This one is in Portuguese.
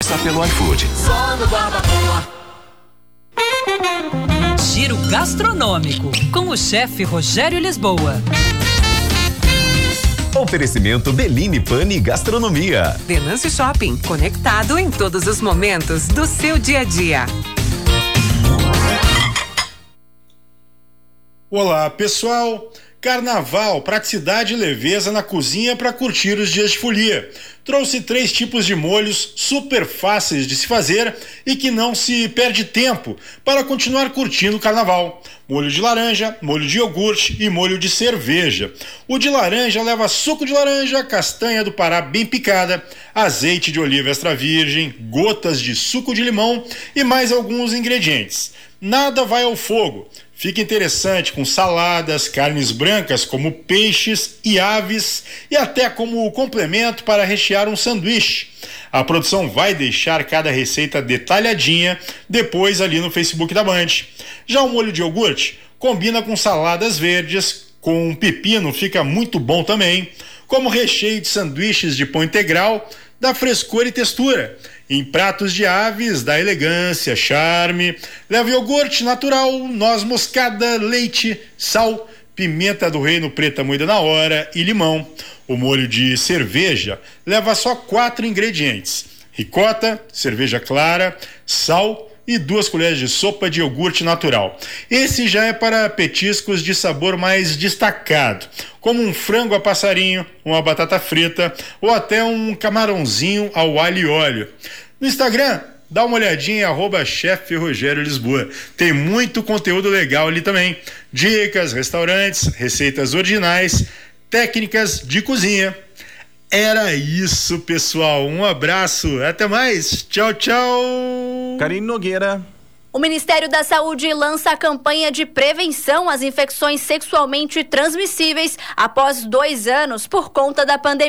Está pelo iFood. Giro gastronômico com o chefe Rogério Lisboa. Oferecimento Beline Pane Gastronomia. Venâncio Shopping, conectado em todos os momentos do seu dia a dia. Olá, pessoal. Carnaval, praticidade e leveza na cozinha para curtir os dias de folia. Trouxe três tipos de molhos super fáceis de se fazer e que não se perde tempo para continuar curtindo o carnaval. Molho de laranja, molho de iogurte e molho de cerveja. O de laranja leva suco de laranja, castanha do Pará bem picada, azeite de oliva extra virgem, gotas de suco de limão e mais alguns ingredientes. Nada vai ao fogo. Fica interessante com saladas, carnes brancas como peixes e aves e até como complemento para rechear um sanduíche. A produção vai deixar cada receita detalhadinha depois ali no Facebook da Band. Já o molho de iogurte combina com saladas verdes, com pepino fica muito bom também, como recheio de sanduíches de pão integral, dá frescor e textura. Em pratos de aves, dá elegância, charme. Leva iogurte natural, noz moscada, leite, sal, pimenta do reino preta moída na hora e limão. O molho de cerveja leva só quatro ingredientes: ricota, cerveja clara, sal e duas colheres de sopa de iogurte natural. Esse já é para petiscos de sabor mais destacado, como um frango a passarinho, uma batata frita ou até um camarãozinho ao alho e óleo. No Instagram, dá uma olhadinha, arroba chefe Rogério Lisboa. Tem muito conteúdo legal ali também. Dicas, restaurantes, receitas originais, técnicas de cozinha. Era isso, pessoal. Um abraço, até mais. Tchau, tchau. Karine Nogueira. O Ministério da Saúde lança a campanha de prevenção às infecções sexualmente transmissíveis após dois anos por conta da pandemia.